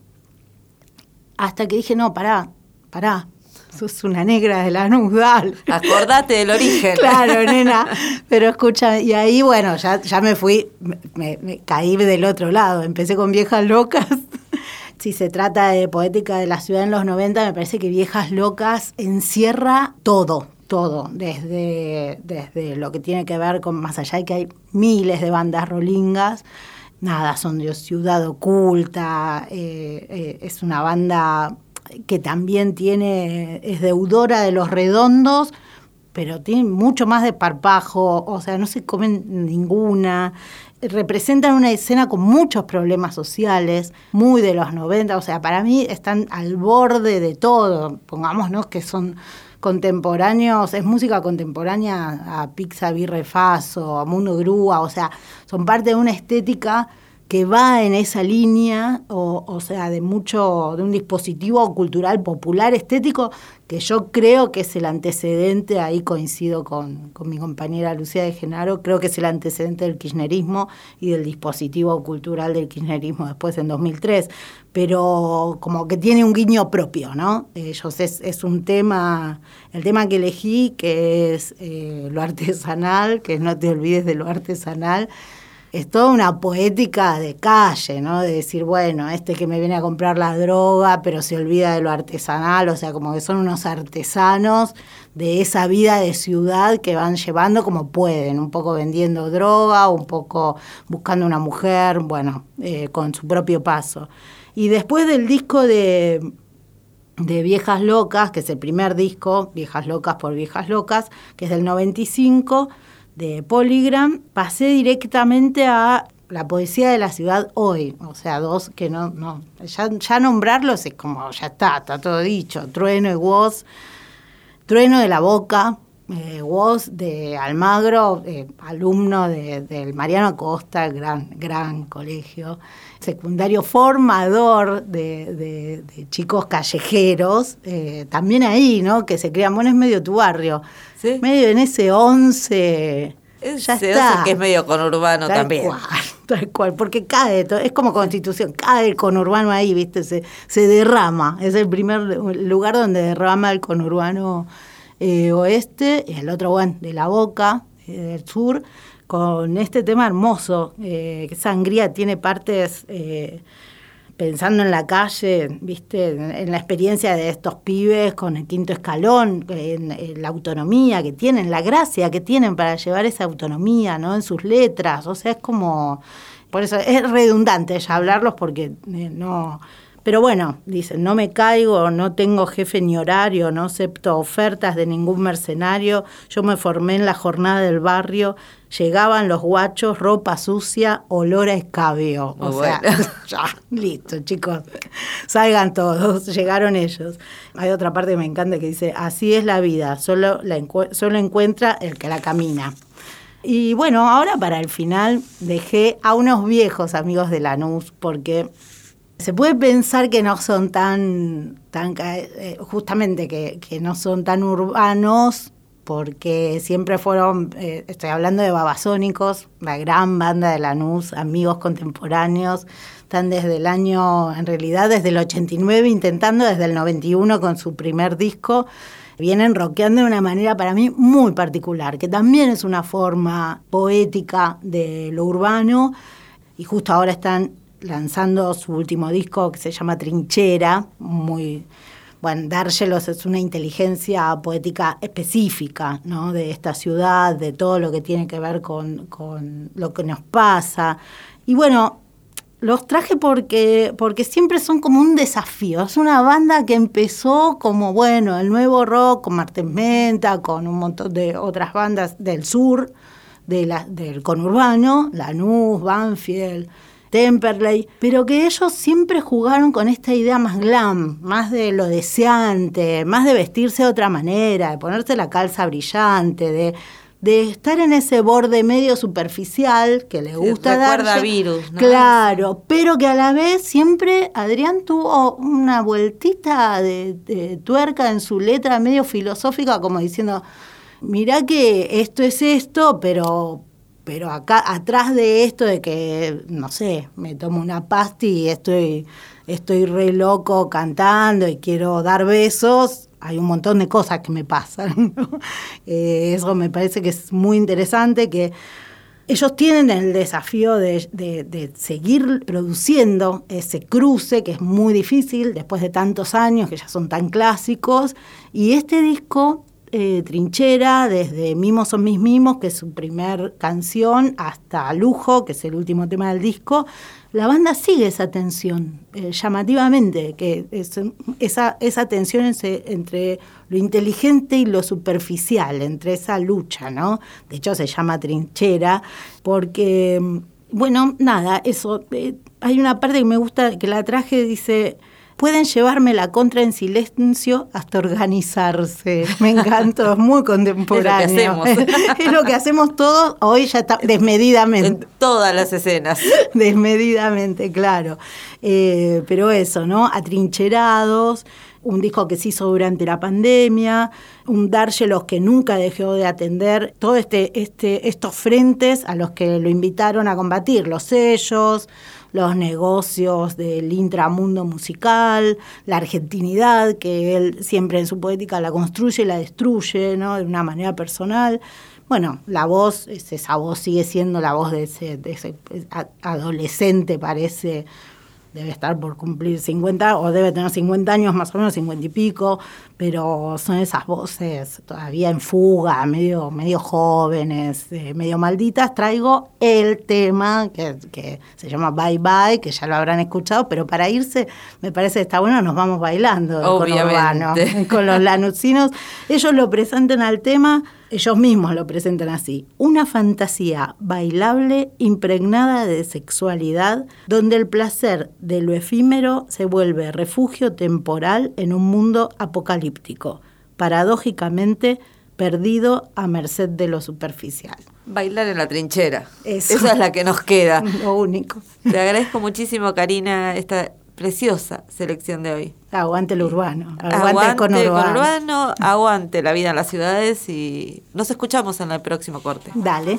[SPEAKER 11] hasta que dije, no, pará, pará, sos una negra de la dale.
[SPEAKER 3] Acordate del origen.
[SPEAKER 11] Claro, nena. Pero escucha, y ahí, bueno, ya, ya me fui, me caí del otro lado. Empecé con Viejas Locas. Si se trata de poética de la ciudad en los 90, me parece que Viejas Locas encierra todo, todo, desde, desde lo que tiene que ver con más allá de que hay miles de bandas rolingas, nada, son de ciudad oculta, eh, eh, es una banda que también tiene, es deudora de los redondos, pero tiene mucho más de parpajo, o sea, no se comen ninguna. Representan una escena con muchos problemas sociales, muy de los 90, o sea, para mí están al borde de todo. Pongámonos que son contemporáneos, es música contemporánea a Pizza Birre Faso, a Mundo Grúa, o sea, son parte de una estética que va en esa línea, o, sea, de mucho, de un dispositivo cultural popular estético, que yo creo que es el antecedente, ahí coincido con, con mi compañera Lucía de Genaro, creo que es el antecedente del kirchnerismo y del dispositivo cultural del kirchnerismo después en 2003, pero como que tiene un guiño propio, ¿no? Ellos es, un tema, el tema que elegí, que es eh, lo artesanal, que no te olvides de lo artesanal, es toda una poética de calle, ¿no? De decir, bueno, este que me viene a comprar la droga, pero se olvida de lo artesanal, o sea, como que son unos artesanos de esa vida de ciudad que van llevando como pueden, un poco vendiendo droga, un poco buscando una mujer, bueno, eh, con su propio paso. Y después del disco de, de Viejas Locas, que es el primer disco, Viejas Locas por Viejas Locas, que es del 95, de Polygram, pasé directamente a la poesía de la ciudad hoy. O sea, dos que no, no, ya, ya nombrarlos es como, ya está, está todo dicho. Trueno y Woz, Trueno de la Boca, eh, de Almagro, eh, alumno de- del Mariano Acosta, gran, gran colegio, secundario formador de, de- de chicos callejeros, eh, también ahí, ¿no? Que se crean, bueno, es medio tu barrio,
[SPEAKER 3] Sí.
[SPEAKER 11] medio en ese 11, ya
[SPEAKER 3] Se
[SPEAKER 11] está.
[SPEAKER 3] que es medio conurbano
[SPEAKER 11] Tal
[SPEAKER 3] también.
[SPEAKER 11] cual, tal cual, porque cae, es como constitución, cae el conurbano ahí, ¿viste? Se, se derrama, es el primer lugar donde derrama el conurbano eh, oeste, y el otro, bueno, de la boca, eh, del sur, con este tema hermoso, eh, que Sangría tiene partes... pensando en la calle, viste, en, la experiencia de estos pibes con el quinto escalón, en, en la autonomía que tienen, la gracia que tienen para llevar esa autonomía, ¿no? En sus letras, o sea, es como, por eso es redundante ya hablarlos porque eh, no, Pero bueno, dicen, no me caigo, no tengo jefe ni horario, no acepto ofertas de ningún mercenario, yo me formé en la jornada del barrio, llegaban los guachos, ropa sucia, olor a escabio. o sea, ya, listo, chicos, salgan todos, llegaron ellos. Hay otra parte que me encanta que dice, así es la vida, solo, la solo encuentra el que la camina. Y bueno, ahora para el final dejé a unos viejos amigos de Lanús, porque se puede pensar que no son tan, tan eh, justamente que, no son tan urbanos, porque siempre fueron, eh, estoy hablando de Babasónicos, la gran banda de Lanús, amigos contemporáneos, están desde el año, en realidad desde el 89, intentando desde el 91 con su primer disco, vienen rockeando de una manera para mí muy particular, que también es una forma poética de lo urbano, y justo ahora están lanzando su último disco que se llama Trinchera, muy bueno, Dárgelos es una inteligencia poética específica ¿no? de esta ciudad, de todo lo que tiene que ver con, con, lo que nos pasa. Y bueno, los traje porque, porque siempre son como un desafío. Es una banda que empezó como, bueno, el nuevo rock, con Martes Menta, con un montón de otras bandas del sur, de la, del conurbano, Lanús, Banfield, Temperley, pero que ellos siempre jugaron con esta idea más glam, más de lo deseante, más de vestirse de otra manera, de ponerse la calza brillante, de, de estar en ese borde medio superficial que le gusta dar.
[SPEAKER 3] virus, ¿no?
[SPEAKER 11] Claro, pero que a la vez siempre Adrián tuvo una vueltita de, de tuerca en su letra medio filosófica, como diciendo, mirá que esto es esto, pero pero acá atrás de esto de que, no sé, me tomo una pasti y estoy, estoy re loco cantando y quiero dar besos, hay un montón de cosas que me pasan. Eh, eso me parece que es muy interesante, que ellos tienen el desafío de, de, seguir produciendo ese cruce que es muy difícil después de tantos años, que ya son tan clásicos, y este disco eh, trinchera, desde Mimos son mis mimos, que es su primer canción, hasta Lujo, que es el último tema del disco, la banda sigue esa tensión, eh, llamativamente, que es, esa, tensión entre lo inteligente y lo superficial, entre esa lucha, ¿no? De hecho se llama trinchera, porque, bueno, nada, eso, eh, hay una parte que me gusta, que la traje, dice pueden llevarme la contra en silencio hasta organizarse. Me encantó, es muy contemporáneo.
[SPEAKER 3] Es lo que hacemos.
[SPEAKER 11] es lo que hacemos todos, hoy ya está desmedidamente.
[SPEAKER 3] En todas las escenas.
[SPEAKER 11] desmedidamente, claro. Eh, pero eso, ¿no? Atrincherados, un disco que se hizo durante la pandemia, un Dárgelos que nunca dejó de atender todos este, este, estos frentes a los que lo invitaron a combatir, los sellos, los negocios del intramundo musical, la argentinidad, que él siempre en su poética la construye y la destruye, ¿no? De una manera personal. Bueno, la voz, esa voz sigue siendo la voz de ese, de ese adolescente, parece debe estar por cumplir 50 o debe tener 50 años más o menos, 50 y pico, pero son esas voces todavía en fuga, medio, medio jóvenes, eh, medio malditas. Traigo el tema que, que, se llama Bye Bye, que ya lo habrán escuchado, pero para irse me parece que está bueno, nos vamos bailando con urbano, con los lanucinos. Ellos lo presentan al tema ellos mismos lo presentan así, una fantasía bailable impregnada de sexualidad, donde el placer de lo efímero se vuelve refugio temporal en un mundo apocalíptico, apocalíptico, paradójicamente perdido a merced de lo superficial.
[SPEAKER 3] Bailar en la trinchera. Eso. Esa es la que nos queda.
[SPEAKER 11] Lo único.
[SPEAKER 3] Te agradezco muchísimo, Karina, esta preciosa selección de hoy.
[SPEAKER 11] Aguante el urbano, aguante, aguante
[SPEAKER 3] el conurbano. Aguante la vida en las ciudades y nos escuchamos en el próximo corte.
[SPEAKER 11] Dale.